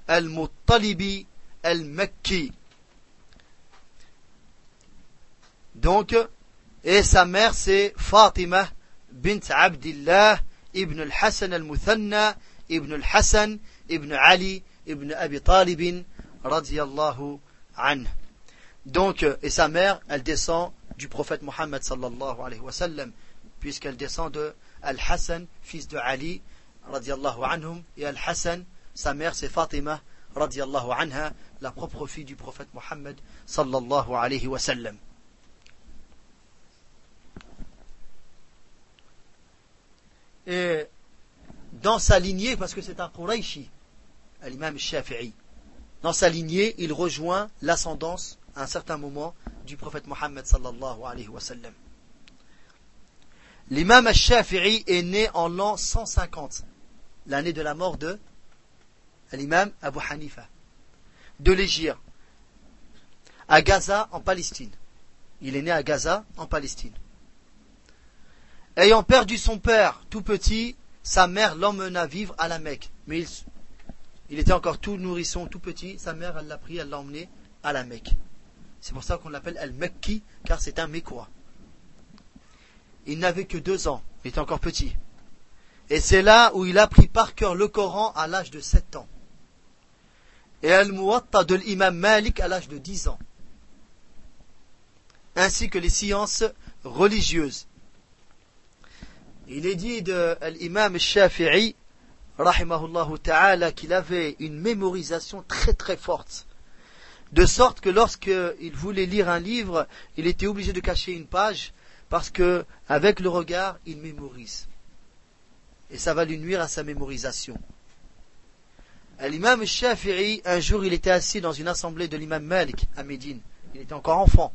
al-Muttalibi al-Makki. Donc, et sa mère c'est Fatima bint Abdillah ibn al-Hassan al-Muthanna ibn al-Hassan ibn Ali ibn Abi Talib radiyallahu anhu. Donc, et sa mère, elle descend du prophète Mohammed sallallahu alayhi wa sallam, puisqu'elle descend de Al-Hassan, fils de Ali, radiallahu anhum, et Al-Hassan, sa mère c'est Fatima, radiallahu anha, la propre fille du prophète Mohammed sallallahu alayhi wa sallam. Et dans sa lignée, parce que c'est un Qurayshi, l'imam Shafi'i, dans sa lignée, il rejoint l'ascendance à un certain moment du prophète Mohammed sallallahu alayhi wa sallam. L'imam al-Shafi'i est né en l'an 150, l'année de la mort de l'imam Abu Hanifa, de l'Égypte, à Gaza en Palestine. Il est né à Gaza en Palestine. Ayant perdu son père tout petit, sa mère l'emmena vivre à la Mecque. Mais il, était encore tout nourrisson, tout petit. Sa mère, elle l'a pris, elle l'a emmené à la Mecque. C'est pour ça qu'on l'appelle Al-Mekki, car c'est un Mécois. Il n'avait que deux ans, il était encore petit. Et c'est là où il a pris par cœur le Coran à l'âge de sept ans. Et Al-Muwatta de l'imam Malik à l'âge de dix ans. Ainsi que les sciences religieuses. Il est dit de l'imam Shafi'i, rahimahullah ta'ala, qu'il avait une mémorisation très très forte de sorte que lorsqu'il voulait lire un livre, il était obligé de cacher une page parce que avec le regard, il mémorise. Et ça va lui nuire à sa mémorisation. L'imam Shafi'i, un jour, il était assis dans une assemblée de l'imam Malik à Médine. Il était encore enfant.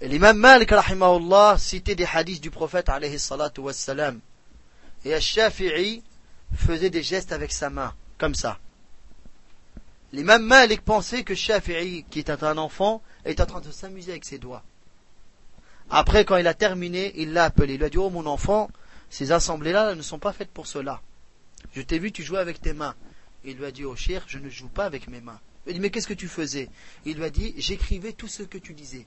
Et l'imam Malik, rahimahullah, citait des hadiths du prophète, alayhi salatu wassalam. Et Shafi'i faisait des gestes avec sa main, comme ça. L'imam Malik pensait que Shafi'i, qui était un enfant, était en train de s'amuser avec ses doigts. Après, quand il a terminé, il l'a appelé. Il lui a dit, oh mon enfant, ces assemblées-là ne sont pas faites pour cela. Je t'ai vu, tu jouais avec tes mains. Il lui a dit, oh cher, je ne joue pas avec mes mains. Il lui a dit, mais qu'est-ce que tu faisais? Il lui a dit, j'écrivais tout ce que tu disais.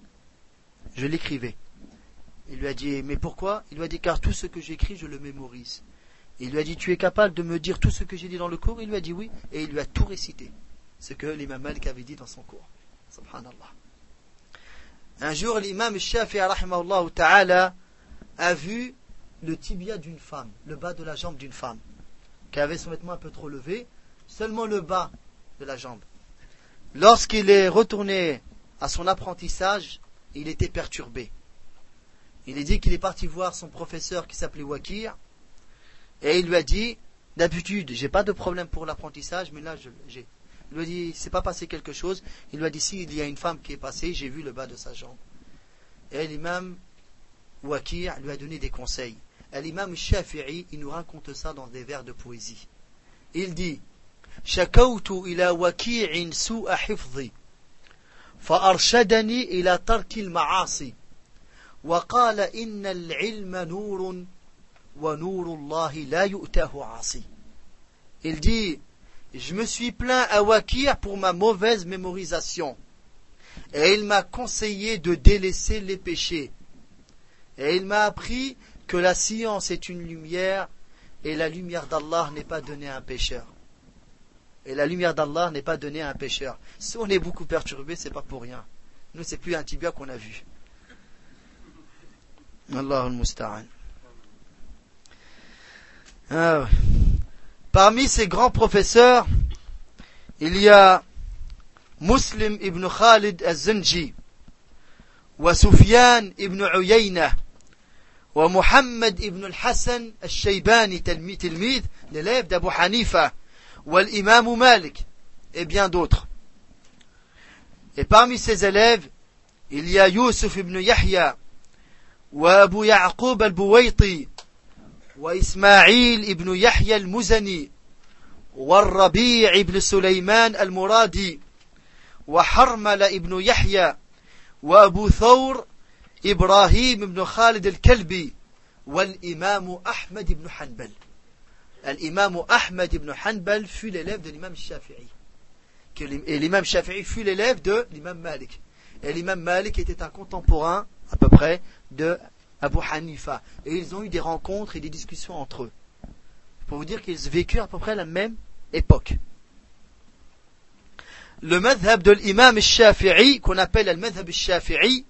Je l'écrivais. Il lui a dit, mais pourquoi? Il lui a dit, car tout ce que j'écris, je le mémorise. Il lui a dit, tu es capable de me dire tout ce que j'ai dit dans le cours? Il lui a dit oui, et il lui a tout récité ce que l'imam Malik avait dit dans son cours. Subhanallah. Un jour, l'imam Shafi'i ta'ala a vu le tibia d'une femme, le bas de la jambe d'une femme, qui avait son vêtement un peu trop levé, seulement le bas de la jambe. Lorsqu'il est retourné à son apprentissage, il était perturbé. Il est dit qu'il est parti voir son professeur qui s'appelait Wakir, et il lui a dit, d'habitude, j'ai pas de problème pour l'apprentissage, mais là, j'ai il lui a dit, c'est pas passé quelque chose. Il lui a dit, si il y a une femme qui est passée, j'ai vu le bas de sa jambe. Et l'imam Wakir lui a donné des conseils. Et l'imam Shafi'i, il nous raconte ça dans des vers de poésie. Il dit, شكوت إلى وكيع سوء حفظي فأرشدني إلى ترك المعاصي وقال إن العلم نور ونور الله لا يؤتاه عاصي Il dit je me suis plaint à Wakir pour ma mauvaise mémorisation. Et il m'a conseillé de délaisser les péchés. Et il m'a appris que la science est une lumière et la lumière d'Allah n'est pas donnée à un pécheur. Et la lumière d'Allah n'est pas donnée à un pécheur. Si on est beaucoup perturbé, c'est pas pour rien. Nous, c'est plus un tibia qu'on a vu. Allah al ah Parmi ces grands professeurs, il y a Muslim ibn Khalid al-Zanji, wa Sufyan ibn Uyayna, wa Muhammad ibn al-Hassan al-Shaybani, l'élève d'Abu Hanifa, والimam Malik et bien d'autres. Et parmi ses élèves, il y a Yusuf ibn Yahya, wa Abu Ya'qub al-Buwayti, wa Ismaïl ibn Yahya al-Muzani, wa Rabi' ibn Sulayman al-Muradi, wa Harmala ibn Yahya, wa Abu Thawr, Ibrahim ibn Khalid al-Kalbi, wal l'imam Ahmed ibn Hanbal. l'imam Ahmed ibn Hanbal fut l'élève de l'imam Shafi'i. Et l'imam Shafi'i fut l'élève de l'imam Malik. Et l'imam Malik était un contemporain, à peu près, de Abu Hanifa. Et ils ont eu des rencontres et des discussions entre eux. Pour vous dire qu'ils vécurent à peu près la même époque. Le madhab de l'imam Shafi'i, qu'on appelle le madhab Shafi'i,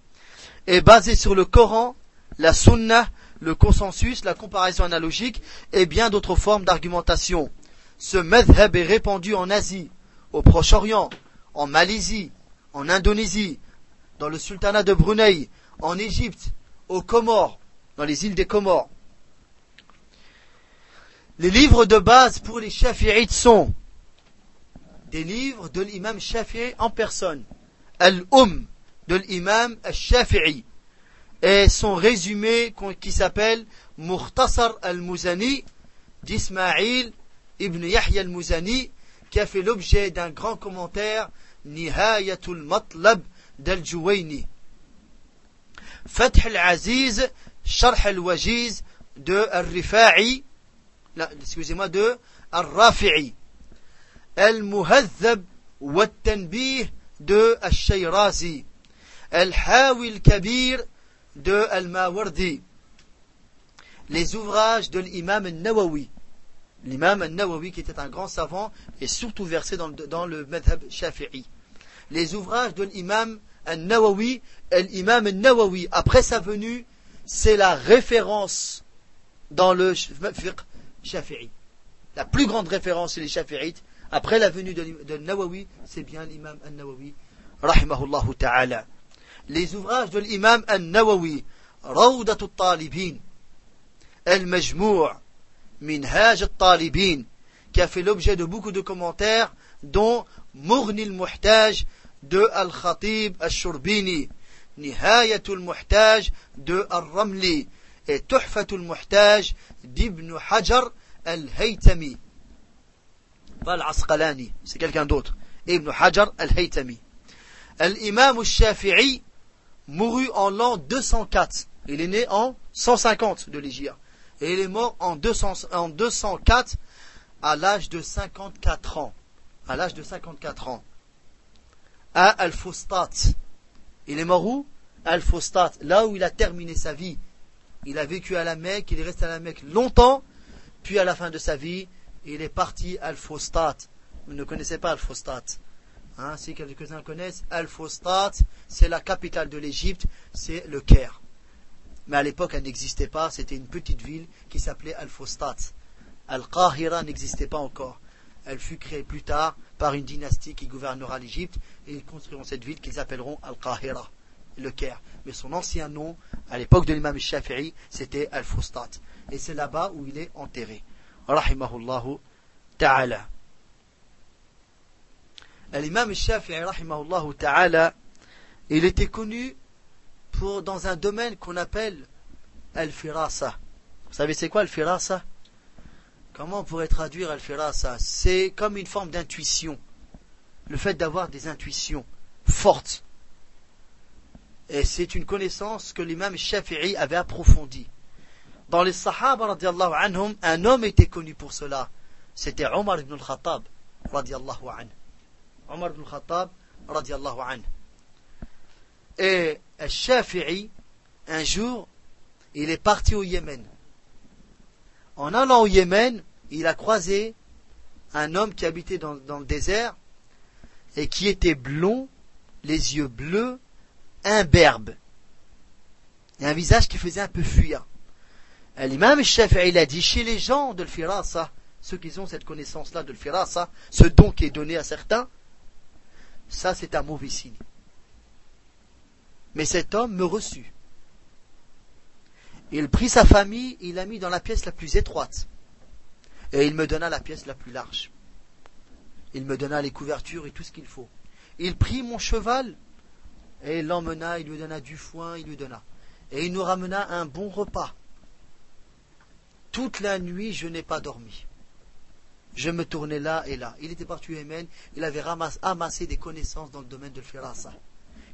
est basé sur le Coran, la Sunna le consensus, la comparaison analogique et bien d'autres formes d'argumentation. Ce madhab est répandu en Asie, au Proche-Orient, en Malaisie, en Indonésie, dans le sultanat de Brunei, en Égypte, aux Comores, dans les îles des Comores. Les livres de base pour les Shafi'ites sont des livres de l'imam Shafi'i en personne, Al-Um de l'imam Al-Shafi'i, et son résumé qui s'appelle Mukhtasar al-Muzani d'Ismaïl ibn Yahya al-Muzani, qui a fait l'objet d'un grand commentaire, Nihayatul Matlab d'Al-Juwayni. Fath al-Aziz, Sharh al-Wajiz de Al-Rifa'i, excusez-moi, de Al-Rafi'i. Al-Muhazzab wa tanbih de Al-Shayrazi. Al-Hawi al-Kabir de Al-Mawardi. Les ouvrages de l'imam al-Nawawi. L'imam al-Nawawi qui était un grand savant et surtout versé dans dans le madhab shafi'i. Les ouvrages de l'imam al-Nawawi, l'imam al-Nawawi, après sa venue, c'est la référence dans le fiqh shafi'i. La plus grande référence chez les shafi'ites, après la venue de, de Nawawi, c'est bien l'imam al-Nawawi, rahimahullah ta'ala. Les ouvrages de l'imam al-Nawawi, Rawdat al-Talibin, Al-Majmou' Minhaj al-Talibin, qui a fait l'objet de beaucoup de commentaires, dont Mourni al-Muhtaj de Al-Khatib al-Shurbini, Nihayatul Muhtaj de Al-Ramli et Tuhfatul Muhtaj d'Ibn Hajar al-Haytami. Pas al-Asqalani, c'est quelqu'un d'autre. Ibn Hajar al-Haytami. L'imam al-Shafi'i mourut en l'an 204. Il est né en 150 de l'Égypte. Et il est mort en, 200, en 204 à l'âge de 54 ans. À l'âge de 54 ans. À Al-Fustat. Il est mort où? Al-Fustat, là où il a terminé sa vie. Il a vécu à la Mecque, il est resté à la Mecque longtemps, puis à la fin de sa vie, il est parti à Al-Fustat. Vous ne connaissez pas Al-Fustat. Hein, si quelques-uns connaissent, Al-Fustat, c'est la capitale de l'Égypte, c'est le Caire. Mais à l'époque, elle n'existait pas, c'était une petite ville qui s'appelait Al-Fustat. Al-Qahira n'existait pas encore. Elle fut créée plus tard par une dynastie qui gouvernera l'Égypte et ils construiront cette ville qu'ils appelleront Al-Qahira, le Caire. Mais son ancien nom, à l'époque de l'imam Shafi'i, c'était Al-Fustat. Et c'est là-bas où il est enterré. Rahimahullahu ta'ala. L'imam Shafi'i, ta'ala, il était connu pour, dans un domaine qu'on appelle Al-Firasa. Vous savez c'est quoi Al-Firasa? Comment on pourrait traduire Al-Firasa? C'est comme une forme d'intuition. Le fait d'avoir des intuitions fortes. Et c'est une connaissance que l'imam Shafi'i avait approfondie. Dans les Sahaba, anhum, un homme était connu pour cela. C'était Omar ibn al-Khattab, radiallahu anhu. Omar ibn al-Khattab, radiallahu anhu. Et Shafi'i, un jour, il est parti au Yémen. En allant au Yémen, il a croisé un homme qui habitait dans, le désert et qui était blond, les yeux bleus, imberbe, et un visage qui faisait un peu fuir. L'imam Shafi'i a dit chez les gens de l'Firasa, ceux qui ont cette connaissance-là de ça, ce don qui est donné à certains, ça c'est un mauvais signe. Mais cet homme me reçut. Il prit sa famille, il l'a mis dans la pièce la plus étroite. Et il me donna la pièce la plus large. Il me donna les couvertures et tout ce qu'il faut. Il prit mon cheval et l'emmena, il lui donna du foin, il lui donna. Et il nous ramena un bon repas. Toute la nuit, je n'ai pas dormi. Je me tournais là et là. Il était parti au Yémen, il avait amassé des connaissances dans le domaine de Firasa.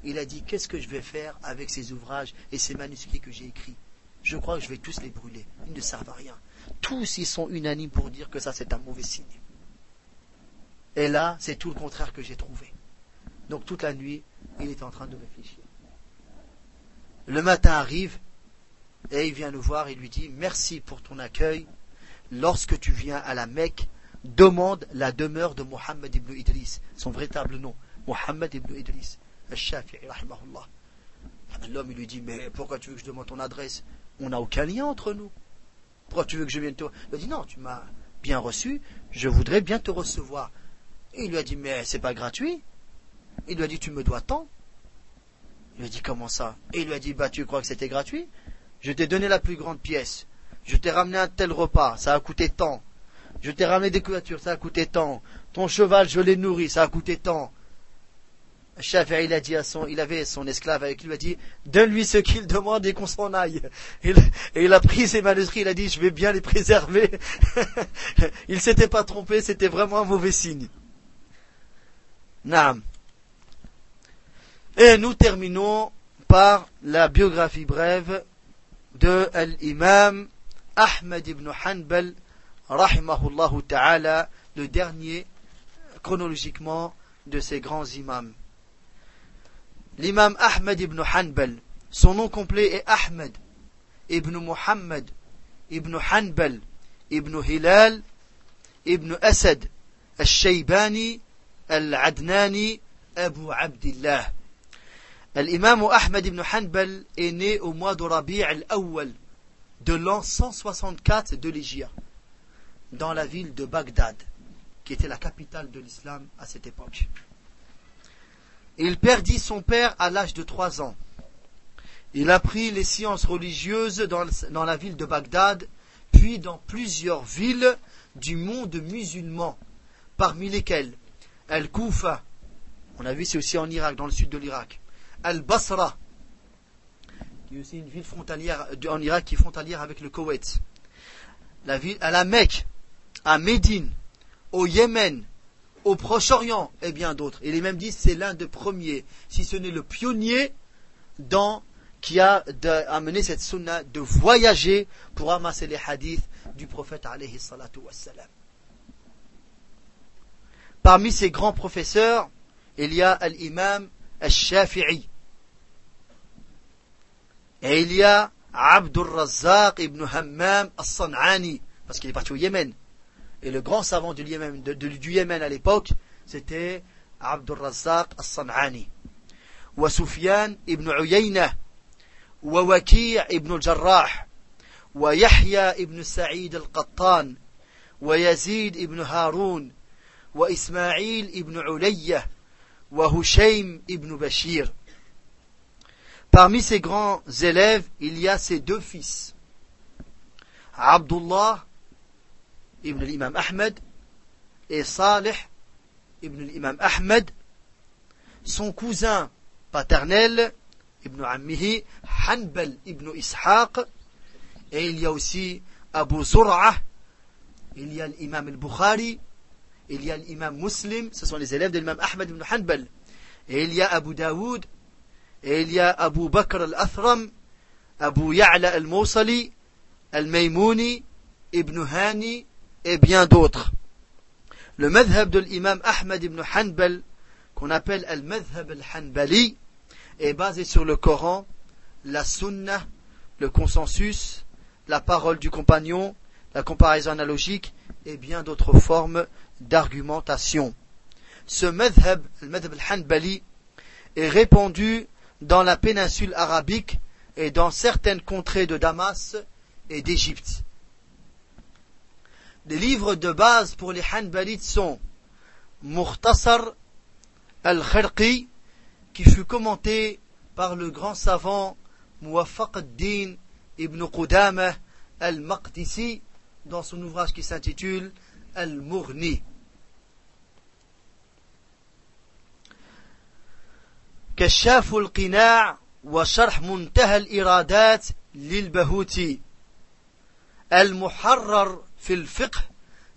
Il a dit Qu'est-ce que je vais faire avec ces ouvrages et ces manuscrits que j'ai écrits? Je crois que je vais tous les brûler. Ils ne servent à rien. Tous ils sont unanimes pour dire que ça c'est un mauvais signe. Et là, c'est tout le contraire que j'ai trouvé. Donc toute la nuit, il est en train de réfléchir. Le matin arrive et il vient nous voir et lui dit Merci pour ton accueil. Lorsque tu viens à la Mecque, demande la demeure de Mohammed ibn Idris, son véritable nom, Mohammed ibn Idris, al-Shafi'i, L'homme lui dit Mais pourquoi tu veux que je demande ton adresse? On n'a aucun lien entre nous. Pourquoi tu veux que je vienne te. Il dit Non, tu m'as bien reçu, je voudrais bien te recevoir. Il lui a dit Mais c'est pas gratuit. Il lui a dit Tu me dois tant. Il lui a dit Comment ça? Et il lui a dit Bah tu crois que c'était gratuit? Je t'ai donné la plus grande pièce. Je t'ai ramené un tel repas, ça a coûté tant. Je t'ai ramené des couvertures, ça a coûté tant. Ton cheval, je l'ai nourri, ça a coûté tant. Chef, il a dit à son, il avait son esclave avec lui, il a dit, donne-lui ce qu'il demande et qu'on s'en aille. Et, il a pris ses manuscrits, il a dit, je vais bien les préserver. <laughs> il s'était pas trompé, c'était vraiment un mauvais signe. Naam. Et nous terminons par la biographie brève de l'imam Ahmed ibn Hanbal rahimahullah ta'ala, le dernier chronologiquement de ces grands imams. L'imam Ahmed ibn Hanbal, son nom complet est Ahmed ibn Muhammad ibn Hanbal ibn Hilal ibn Asad al-Shaybani al-Adnani Abu Abdillah. L'imam Ahmed ibn Hanbal est né au mois de Rabi' al-Awwal de l'an 164 de l'Égypte dans la ville de Bagdad, qui était la capitale de l'islam à cette époque. Il perdit son père à l'âge de trois ans. Il apprit les sciences religieuses dans, la ville de Bagdad, puis dans plusieurs villes du monde musulman, parmi lesquelles Al-Koufa, on a vu c'est aussi en Irak, dans le sud de l'Irak, Al-Basra, qui est aussi une ville frontalière en Irak qui est frontalière avec le Koweït, la ville, à la Mecque, à Médine, au Yémen, au Proche-Orient et bien d'autres. Et les mêmes disent c'est l'un des premiers, si ce n'est le pionnier, qui a amené cette sunna de voyager pour amasser les hadiths du prophète alayhi salatu wassalam. Parmi ces grands professeurs, il y a l'imam al-Shafi'i. Et il y a Abdul Razzaq ibn Hammam al-San'ani, parce qu'il est parti au Yémen. Et le grand savant du Yémen, de, de, du Yémen à l'époque, c'était Abdul Razzaq al-San'ani. Wa Sufyan ibn Uyayna. Wa Waki' ibn Jarrah, Wa Yahya ibn Sa'id al-Qattan. Wa Yazid ibn Harun. Wa Ismail ibn Ulayya. Wa Hushaym ibn Bashir. Parmi ses grands élèves, il y a ses deux fils. Abdullah ibn l'imam Ahmed et Salih ibn l'imam Ahmed, son cousin paternel, ibn Ammihi, Hanbal ibn Ishaq, et il y a aussi Abu Zur'a, il y a l'imam al-Bukhari, il y a l'imam Muslim, ce sont les élèves de l'imam Ahmed ibn Hanbal, et il y a Abu Daoud, et il y a Abu Bakr al-Athram, Abu Ya'la al-Mawsali, al-Maymouni, Ibn Hani, et bien d'autres. Le madhab de l'imam Ahmad ibn Hanbal, qu'on appelle al-madhab al-Hanbali, est basé sur le Coran, la Sunna, le consensus, la parole du compagnon, la comparaison analogique et bien d'autres formes d'argumentation. Ce madhab, le madhab al-Hanbali, est répandu dans la péninsule arabique et dans certaines contrées de Damas et d'Égypte les livres de base pour les Hanbalites sont Mukhtasar al-Kharqi, qui fut commenté par le grand savant Muwaffaq ad-Din ibn Qudamah al-Maqdisi dans son ouvrage qui s'intitule Al-Mughni. كشاف القناع وشرح منتهى الإرادات للبهوتي المحرر في الفقه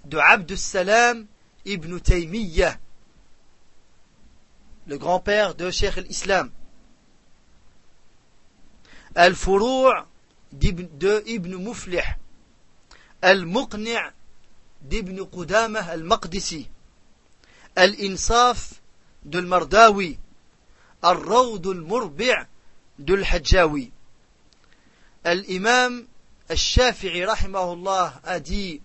de عبد السلام ibn Taymiyyah le grand-père de Cheikh l'Islam Al-Furu' de Ibn Muflih Al-Muqni' d'Ibn Qudamah Al-Maqdisi Al-Insaf de Al-Mardawi Al-Rawd Al-Murbi' de Al-Hajjawi Al-Imam Al-Shafi'i rahimahullah a dit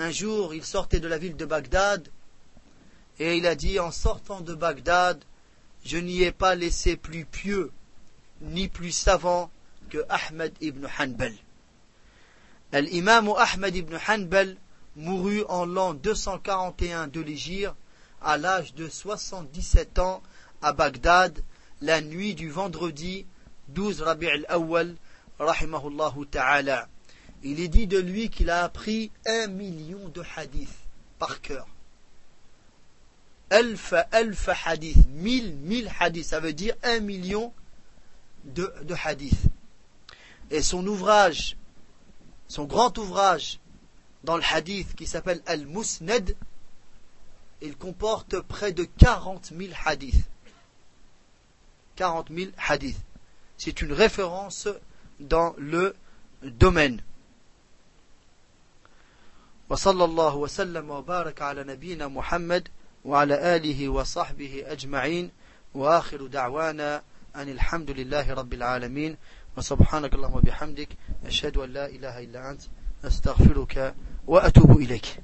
un jour il sortait de la ville de Bagdad et il a dit en sortant de Bagdad je n'y ai pas laissé plus pieux ni plus savant que Ahmed ibn Hanbal. L'imam Ahmed ibn Hanbal mourut en l'an 241 de l'Égypte à l'âge de 77 ans à Bagdad la nuit du vendredi 12 Rabi' al-Awwal rahimahullahu ta'ala. Il est dit de lui qu'il a appris un million de hadiths par cœur. Alfa, alfa hadith, mille, mille hadiths, ça veut dire un million de, hadiths. Et son ouvrage, son grand ouvrage dans le hadith qui s'appelle Al-Musnad, il comporte près de 40 000 hadiths. 40 000 hadiths. C'est une référence dans le domaine. وصلى الله وسلم وبارك على نبينا محمد وعلى آله وصحبه أجمعين وآخر دعوانا أن الحمد لله رب العالمين وسبحانك اللهم وبحمدك أشهد أن لا إله إلا أنت أستغفرك وأتوب إليك